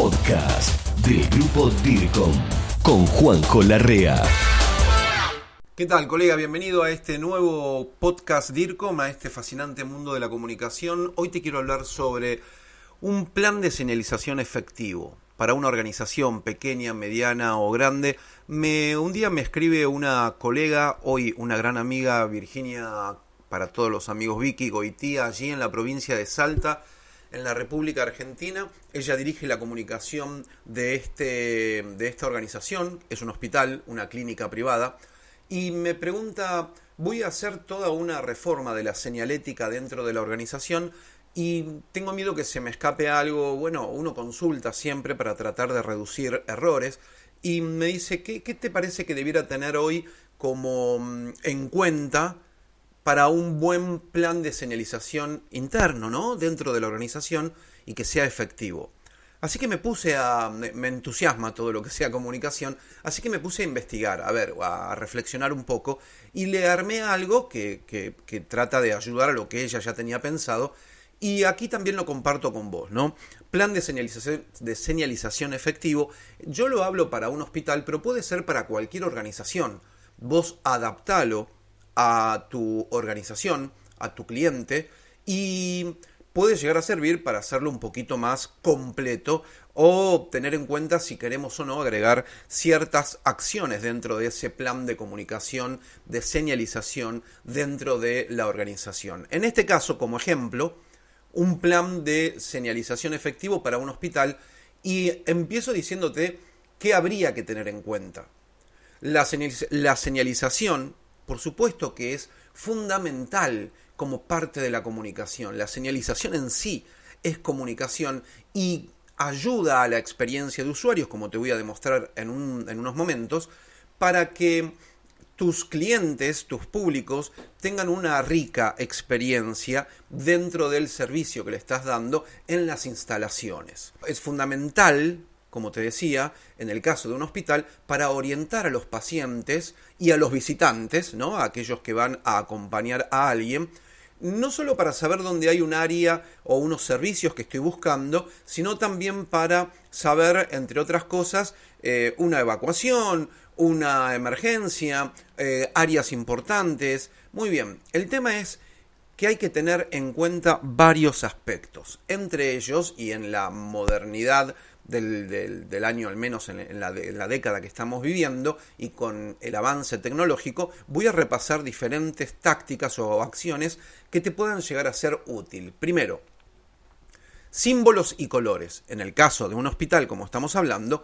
podcast del grupo DIRCOM con Juanjo Larrea. ¿Qué tal, colega? Bienvenido a este nuevo podcast DIRCOM, a este fascinante mundo de la comunicación. Hoy te quiero hablar sobre un plan de señalización efectivo para una organización pequeña, mediana o grande. Me, un día me escribe una colega, hoy una gran amiga, Virginia, para todos los amigos Vicky Goitía, allí en la provincia de Salta, en la República Argentina. Ella dirige la comunicación de, este, de esta organización, es un hospital, una clínica privada, y me pregunta, voy a hacer toda una reforma de la señalética dentro de la organización y tengo miedo que se me escape algo, bueno, uno consulta siempre para tratar de reducir errores. Y me dice, ¿qué, qué te parece que debiera tener hoy como mm, en cuenta para un buen plan de señalización interno, ¿no? Dentro de la organización y que sea efectivo. Así que me puse a. me entusiasma todo lo que sea comunicación, así que me puse a investigar, a ver, a reflexionar un poco, y le armé algo que, que, trata de ayudar a lo que ella ya tenía pensado, y aquí también lo comparto con vos, ¿no? Plan de señalización, de señalización efectivo. Yo lo hablo para un hospital, pero puede ser para cualquier organización. Vos adaptalo a tu organización, a tu cliente, y puede llegar a servir para hacerlo un poquito más completo o tener en cuenta si queremos o no agregar ciertas acciones dentro de ese plan de comunicación, de señalización dentro de la organización. En este caso, como ejemplo, un plan de señalización efectivo para un hospital y empiezo diciéndote qué habría que tener en cuenta. La, señalización, por supuesto que es fundamental como parte de la comunicación. La señalización en sí es comunicación y ayuda a la experiencia de usuarios, como te voy a demostrar en, unos momentos, para que tus clientes, tus públicos, tengan una rica experiencia dentro del servicio que le estás dando en las instalaciones. Es fundamental, como te decía, en el caso de un hospital, para orientar a los pacientes y a los visitantes, ¿no? A aquellos que van a acompañar a alguien, no solo para saber dónde hay un área o unos servicios que estoy buscando, sino también para saber, entre otras cosas, eh, una evacuación, una emergencia, eh, áreas importantes. Muy bien, el tema es que hay que tener en cuenta varios aspectos, entre ellos y en la modernidad del, año, al menos en, la, la, década que estamos viviendo, y con el avance tecnológico, voy a repasar diferentes tácticas o acciones que te puedan llegar a ser útil. Primero, símbolos y colores. En el caso de un hospital, como estamos hablando,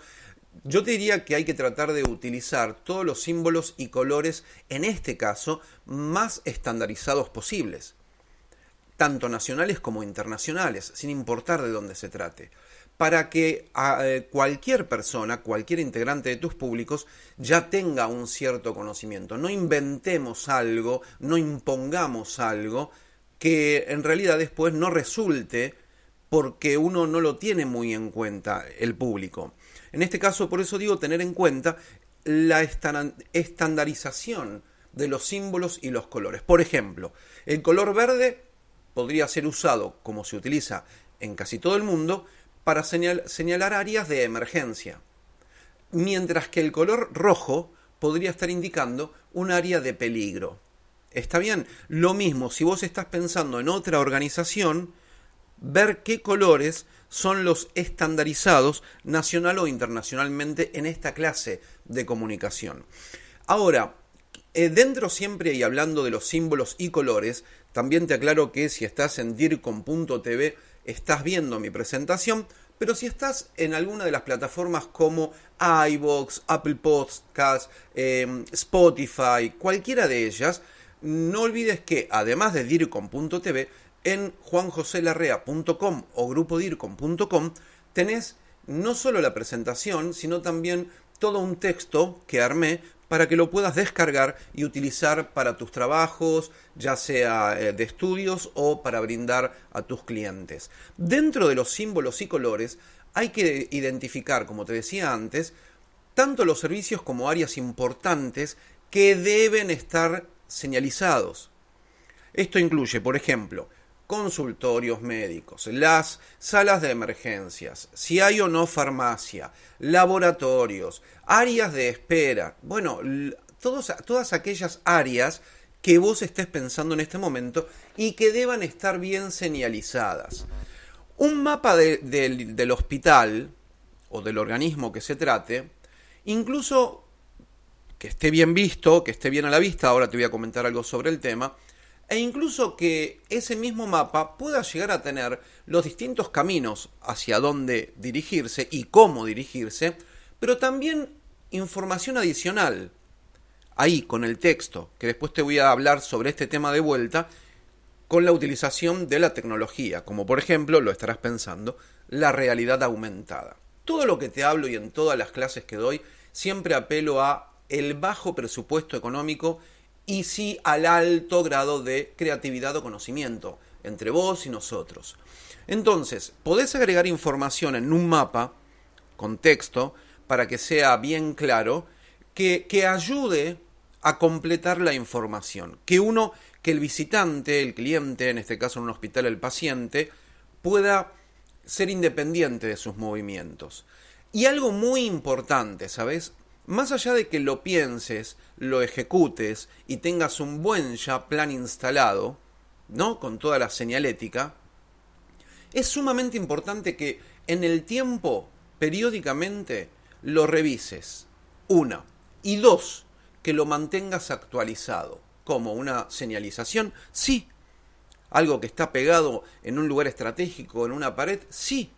yo te diría que hay que tratar de utilizar todos los símbolos y colores, en este caso, más estandarizados posibles, tanto nacionales como internacionales, sin importar de dónde se trate, para que eh, cualquier persona, cualquier integrante de tus públicos, ya tenga un cierto conocimiento. No inventemos algo, no impongamos algo que en realidad después no resulte porque uno no lo tiene muy en cuenta el público. En este caso, por eso digo tener en cuenta la estandarización de los símbolos y los colores. Por ejemplo, el color verde podría ser usado, como se utiliza en casi todo el mundo, para señalar áreas de emergencia, mientras que el color rojo podría estar indicando un área de peligro. ¿Está bien? Lo mismo, si vos estás pensando en otra organización, ver qué colores son los estandarizados nacional o internacionalmente en esta clase de comunicación. Ahora, eh, dentro siempre y hablando de los símbolos y colores, también te aclaro que si estás en DIRCOM.tv estás viendo mi presentación, pero si estás en alguna de las plataformas como iBox, Apple Podcasts, em, Spotify, cualquiera de ellas, no olvides que además de DIRCOM.tv en juanjoselarrea.com o grupodircom.com tenés no solo la presentación, sino también todo un texto que armé para que lo puedas descargar y utilizar para tus trabajos, ya sea eh, de estudios o para brindar a tus clientes. Dentro de los símbolos y colores hay que identificar, como te decía antes, tanto los servicios como áreas importantes que deben estar señalizados. Esto incluye, por ejemplo, consultorios médicos, las salas de emergencias, si hay o no farmacia, laboratorios, áreas de espera, bueno, todas aquellas áreas que vos estés pensando en este momento y que deban estar bien señalizadas. Un mapa del hospital o del organismo que se trate, incluso que esté bien visto, que esté bien a la vista, ahora te voy a comentar algo sobre el tema, e incluso que ese mismo mapa pueda llegar a tener los distintos caminos hacia dónde dirigirse y cómo dirigirse, pero también información adicional ahí con el texto, que después te voy a hablar sobre este tema de vuelta, con la utilización de la tecnología, como por ejemplo, lo estarás pensando, la realidad aumentada. Todo lo que te hablo y en todas las clases que doy, siempre apelo a el bajo presupuesto económico y sí al alto grado de creatividad o conocimiento entre vos y nosotros. Entonces, podés agregar información en un mapa con texto para que sea bien claro, que, que ayude a completar la información, que uno, que el visitante, el cliente, en este caso en un hospital el paciente, pueda ser independiente de sus movimientos. Y algo muy importante, ¿sabes? Más allá de que lo pienses, lo ejecutes y tengas un buen ya plan instalado, ¿no? Con toda la señalética, es sumamente importante que en el tiempo, periódicamente, lo revises. Una. Y dos, que lo mantengas actualizado. Como una señalización, sí. Algo que está pegado en un lugar estratégico, en una pared, sí.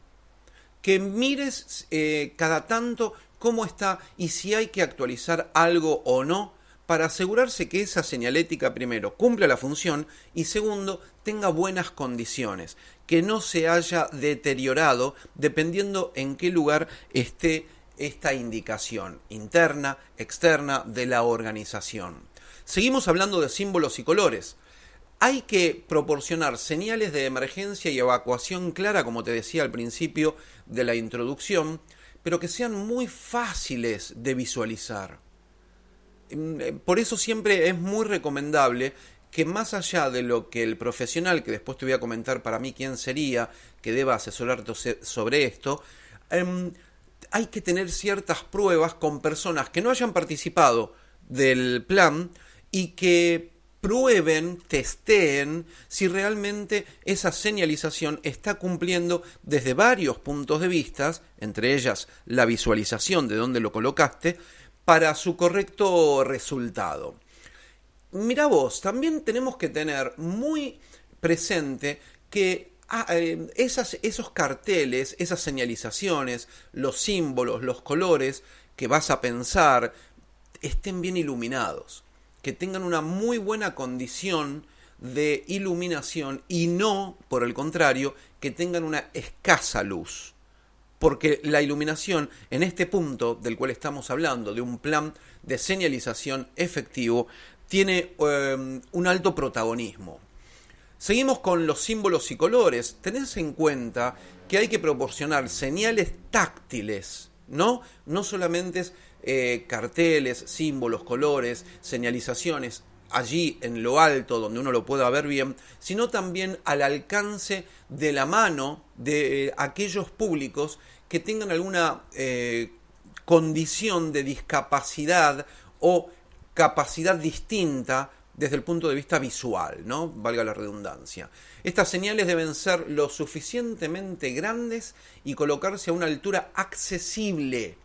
Que mires eh, cada tanto cómo está y si hay que actualizar algo o no para asegurarse que esa señalética primero cumpla la función y segundo tenga buenas condiciones, que no se haya deteriorado dependiendo en qué lugar esté esta indicación interna, externa de la organización. Seguimos hablando de símbolos y colores. Hay que proporcionar señales de emergencia y evacuación clara, como te decía al principio de la introducción, pero que sean muy fáciles de visualizar. Mm, eh, por eso siempre es muy recomendable que más allá de lo que el profesional, que después te voy a comentar para mí quién sería, que deba asesorarte sobre esto, em, hay que tener ciertas pruebas con personas que no hayan participado del plan y que prueben, testeen si realmente esa señalización está cumpliendo desde varios puntos de vista, entre ellas la visualización de dónde lo colocaste, para su correcto resultado. Mira vos, también tenemos que tener muy presente que ah, eh, esas, esos carteles, esas señalizaciones, los símbolos, los colores que vas a pensar, estén bien iluminados que tengan una muy buena condición de iluminación y no, por el contrario, que tengan una escasa luz. Porque la iluminación, en este punto del cual estamos hablando, de un plan de señalización efectivo, tiene em, un alto protagonismo. Seguimos con los símbolos y colores. Tenés en cuenta que hay que proporcionar señales táctiles, ¿no? No solamente es eh, carteles, símbolos, colores, señalizaciones allí en lo alto donde uno lo pueda ver bien, sino también al alcance de la mano de eh, aquellos públicos que tengan alguna eh, condición de discapacidad o capacidad distinta desde el punto de vista visual, ¿no? Valga la redundancia. Estas señales deben ser lo suficientemente grandes y colocarse a una altura accesible.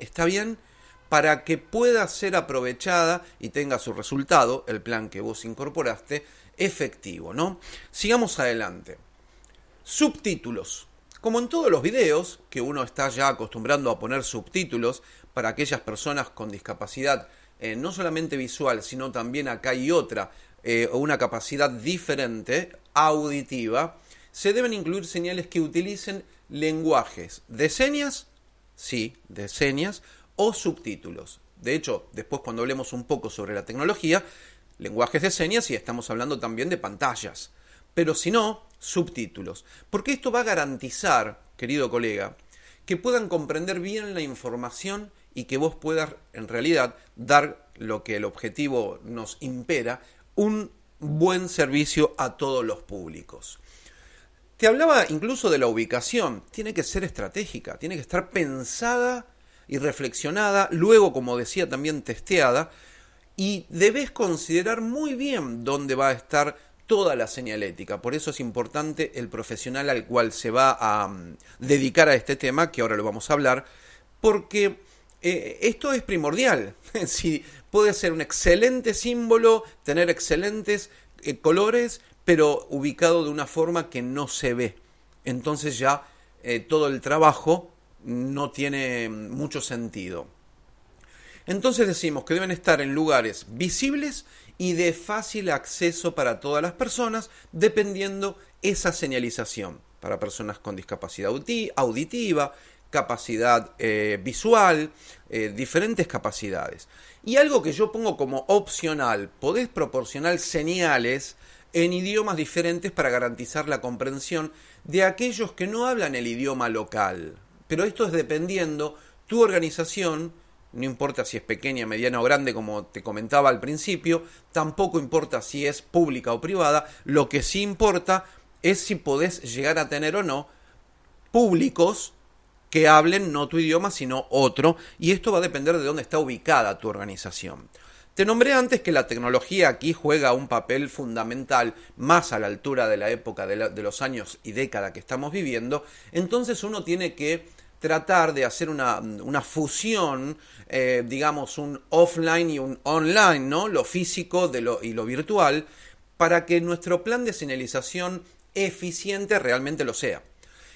¿Está bien? Para que pueda ser aprovechada y tenga su resultado, el plan que vos incorporaste, efectivo, ¿no? Sigamos adelante. Subtítulos. Como en todos los videos, que uno está ya acostumbrando a poner subtítulos para aquellas personas con discapacidad, eh, no solamente visual, sino también acá hay otra, eh, una capacidad diferente, auditiva, se deben incluir señales que utilicen lenguajes de señas, sí, de señas, o subtítulos. De hecho, después cuando hablemos un poco sobre la tecnología, lenguajes de señas y estamos hablando también de pantallas. Pero si no, subtítulos. Porque esto va a garantizar, querido colega, que puedan comprender bien la información y que vos puedas en realidad dar lo que el objetivo nos impera, un buen servicio a todos los públicos. Te hablaba incluso de la ubicación. Tiene que ser estratégica, tiene que estar pensada y reflexionada, luego, como decía, también testeada, y debes considerar muy bien dónde va a estar toda la señalética. Por eso es importante el profesional al cual se va a mm, dedicar a este tema, que ahora lo vamos a hablar, porque eh, esto es primordial. si puede ser un excelente símbolo, tener excelentes eh, colores, pero ubicado de una forma que no se ve. Entonces ya eh, todo el trabajo no tiene mucho sentido. Entonces decimos que deben estar en lugares visibles y de fácil acceso para todas las personas, dependiendo esa señalización. Para personas con discapacidad auditiva, capacidad eh, visual, eh, diferentes capacidades. Y algo que yo pongo como opcional, podés proporcionar señales en idiomas diferentes para garantizar la comprensión de aquellos que no hablan el idioma local. Pero esto es dependiendo tu organización, no importa si es pequeña, mediana o grande, como te comentaba al principio, tampoco importa si es pública o privada, lo que sí importa es si podés llegar a tener o no públicos que hablen no tu idioma, sino otro, y esto va a depender de dónde está ubicada tu organización. Te nombré antes que la tecnología aquí juega un papel fundamental más a la altura de la época de, los años y década que estamos viviendo, entonces uno tiene que tratar de hacer una, fusión, eh, digamos, un offline y un online, ¿no? Lo físico de lo, y lo virtual, para que nuestro plan de señalización eficiente realmente lo sea.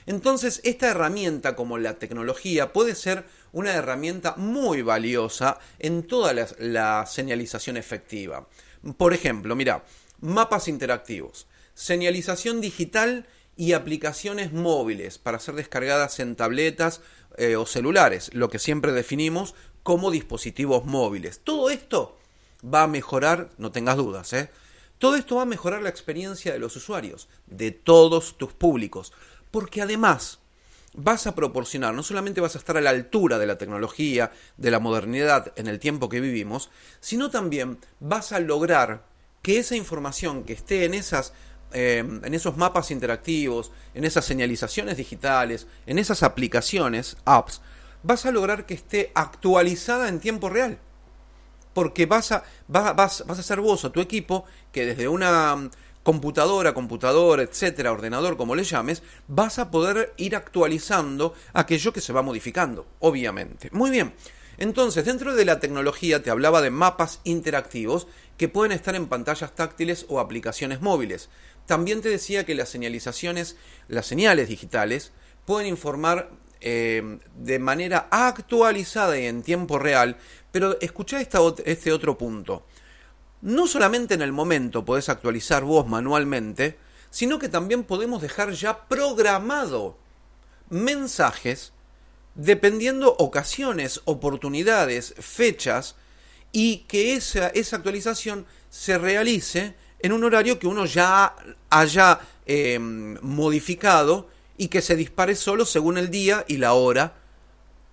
Entonces, esta herramienta como la tecnología puede ser una herramienta muy valiosa en toda la, señalización efectiva. Por ejemplo, mira, mapas interactivos, señalización digital y aplicaciones móviles para ser descargadas en tabletas eh, o celulares, lo que siempre definimos como dispositivos móviles. Todo esto va a mejorar, no tengas dudas, ¿eh? Todo esto va a mejorar la experiencia de los usuarios, de todos tus públicos porque además vas a proporcionar, no solamente vas a estar a la altura de la tecnología, de la modernidad en el tiempo que vivimos, sino también vas a lograr que esa información que esté en esas eh, en esos mapas interactivos, en esas señalizaciones digitales, en esas aplicaciones, apps, vas a lograr que esté actualizada en tiempo real. Porque vas a, vas, vas a ser vos o tu equipo que desde una computadora, computador, etcétera, ordenador, como le llames, vas a poder ir actualizando aquello que se va modificando, obviamente. Muy bien. Entonces, dentro de la tecnología te hablaba de mapas interactivos que pueden estar en pantallas táctiles o aplicaciones móviles. También te decía que las señalizaciones, las señales digitales, pueden informar eh, de manera actualizada y en tiempo real, pero escucha este otro punto. No solamente en el momento podés actualizar vos manualmente, sino que también podemos dejar ya programado mensajes dependiendo ocasiones, oportunidades, fechas, y que esa, esa actualización se realice en un horario que uno ya haya em, modificado y que se dispare solo según el día y la hora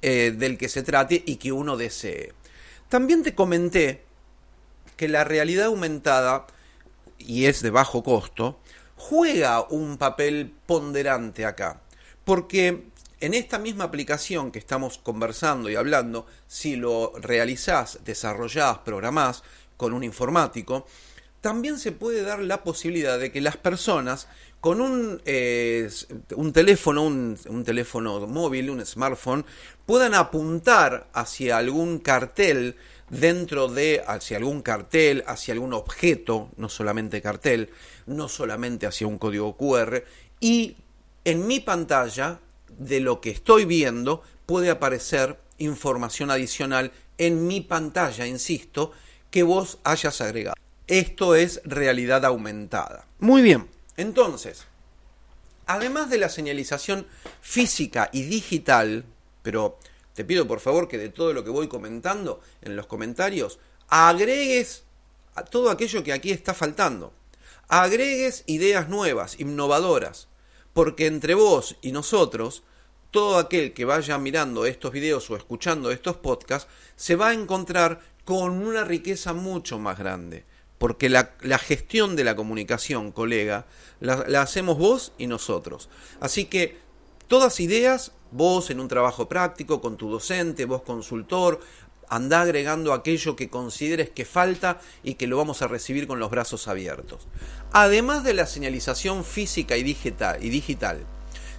eh, del que se trate y que uno desee. También te comenté que la realidad aumentada, y es de bajo costo, juega un papel ponderante acá. Porque en esta misma aplicación que estamos conversando y hablando, si lo realizás, desarrollás, programás con un informático, también se puede dar la posibilidad de que las personas con un, eh, un teléfono, un, un, teléfono móvil, un smartphone, puedan apuntar hacia algún cartel dentro de hacia algún cartel, hacia algún objeto, no solamente cartel, no solamente hacia un código QR, y en mi pantalla de lo que estoy viendo puede aparecer información adicional en mi pantalla, insisto, que vos hayas agregado. Esto es realidad aumentada. Muy bien, entonces, además de la señalización física y digital, pero te pido por favor que de todo lo que voy comentando en los comentarios, agregues a todo aquello que aquí está faltando. Agregues ideas nuevas, innovadoras, porque entre vos y nosotros, todo aquel que vaya mirando estos videos o escuchando estos podcasts, se va a encontrar con una riqueza mucho más grande. Porque la, gestión de la comunicación, colega, la, hacemos vos y nosotros. Así que todas ideas, vos en un trabajo práctico, con tu docente, vos consultor, anda agregando aquello que consideres que falta y que lo vamos a recibir con los brazos abiertos. Además de la señalización física y digital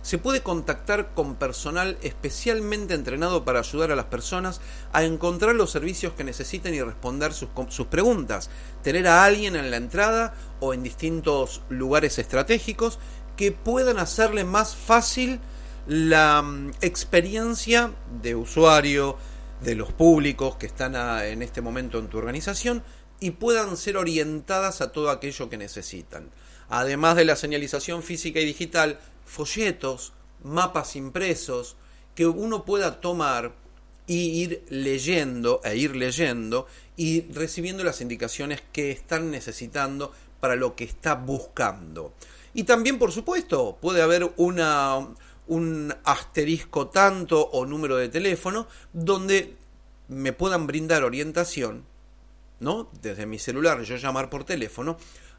se puede contactar con personal especialmente entrenado para ayudar a las personas a encontrar los servicios que necesiten y responder sus, preguntas. Tener a alguien en la entrada o en distintos lugares estratégicos que puedan hacerle más fácil la mm, experiencia de usuario, de los públicos que están en este momento en tu organización y puedan ser orientadas a todo aquello que necesitan. Además de la señalización física y digital, folletos, mapas impresos, que uno pueda tomar y ir leyendo e ir leyendo y recibiendo las indicaciones que están necesitando para lo que está buscando. Y también, por supuesto, puede haber una, un asterisco tanto o número de teléfono donde me puedan brindar orientación, ¿no? Desde mi celular, yo llamar por teléfono,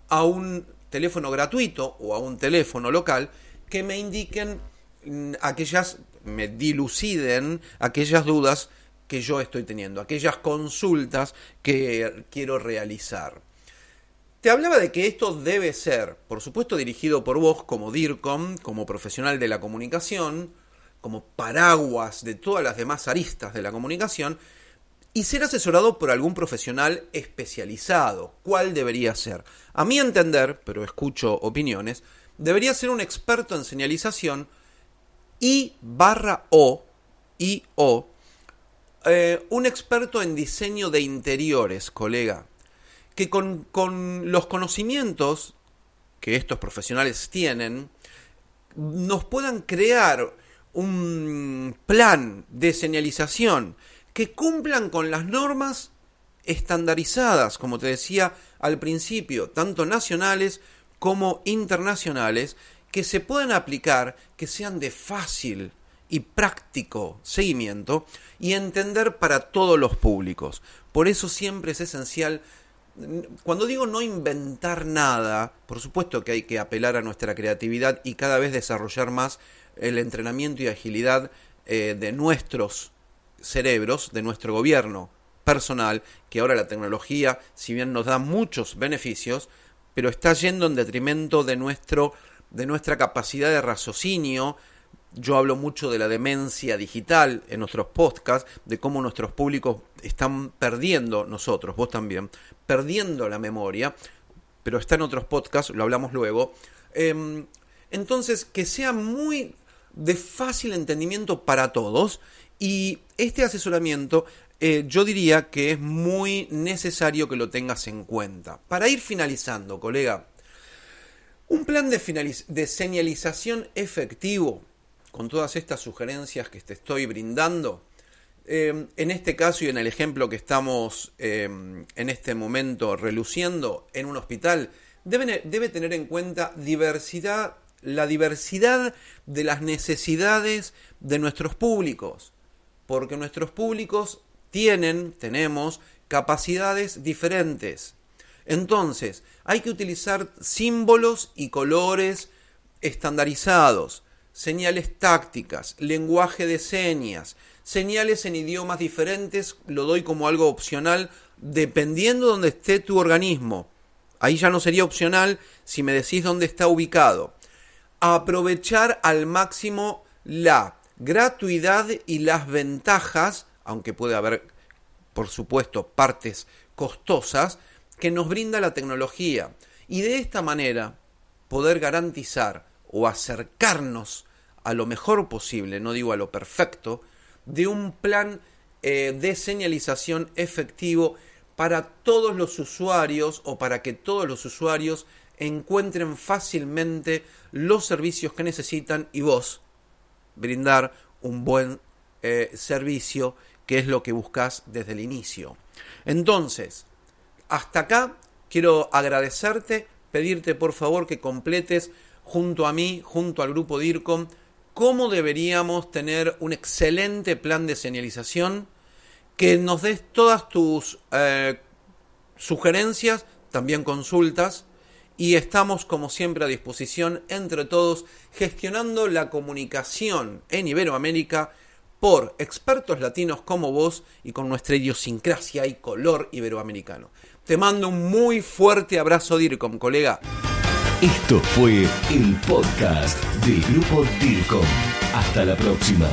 a un teléfono gratuito o a un teléfono local que me indiquen mm, aquellas, me diluciden aquellas dudas que yo estoy teniendo, aquellas consultas que quiero realizar. Te hablaba de que esto debe ser, por supuesto, dirigido por vos como DIRCOM, como profesional de la comunicación, como paraguas de todas las demás aristas de la comunicación, y ser asesorado por algún profesional especializado. ¿Cuál debería ser? A mi entender, pero escucho opiniones, debería ser un experto en señalización y barra o, y o, eh, un experto en diseño de interiores, colega que con, los conocimientos que estos profesionales tienen, nos puedan crear un plan de señalización que cumplan con las normas estandarizadas, como te decía al principio, tanto nacionales como internacionales, que se puedan aplicar, que sean de fácil y práctico seguimiento y entender para todos los públicos. Por eso siempre es esencial cuando digo no inventar nada, por supuesto que hay que apelar a nuestra creatividad y cada vez desarrollar más el entrenamiento y agilidad eh, de nuestros cerebros, de nuestro gobierno personal, que ahora la tecnología, si bien nos da muchos beneficios, pero está yendo en detrimento de nuestro de nuestra capacidad de raciocinio, yo hablo mucho de la demencia digital en nuestros podcasts, de cómo nuestros públicos están perdiendo, nosotros, vos también, perdiendo la memoria, pero está en otros podcasts, lo hablamos luego. Em, entonces, que sea muy de fácil entendimiento para todos y este asesoramiento eh, yo diría que es muy necesario que lo tengas en cuenta. Para ir finalizando, colega, un plan de, de señalización efectivo con todas estas sugerencias que te estoy brindando, em, en este caso y en el ejemplo que estamos em, en este momento reluciendo en un hospital, debe, debe tener en cuenta diversidad, la diversidad de las necesidades de nuestros públicos, porque nuestros públicos tienen, tenemos capacidades diferentes. Entonces, hay que utilizar símbolos y colores estandarizados señales tácticas, lenguaje de señas, señales en idiomas diferentes, lo doy como algo opcional dependiendo de donde esté tu organismo. Ahí ya no sería opcional si me decís dónde está ubicado. Aprovechar al máximo la gratuidad y las ventajas, aunque puede haber, por supuesto, partes costosas, que nos brinda la tecnología. Y de esta manera poder garantizar o acercarnos a lo mejor posible, no digo a lo perfecto, de un plan eh, de señalización efectivo para todos los usuarios o para que todos los usuarios encuentren fácilmente los servicios que necesitan y vos brindar un buen eh, servicio que es lo que buscas desde el inicio. Entonces, hasta acá quiero agradecerte, pedirte por favor que completes junto a mí, junto al grupo DIRCOM, cómo deberíamos tener un excelente plan de señalización, que nos des todas tus eh, sugerencias, también consultas y estamos como siempre a disposición entre todos gestionando la comunicación en Iberoamérica por expertos latinos como vos y con nuestra idiosincrasia y color iberoamericano. Te mando un muy fuerte abrazo DIRCOM, colega. Esto fue el podcast del grupo DIRCOM. Hasta la próxima.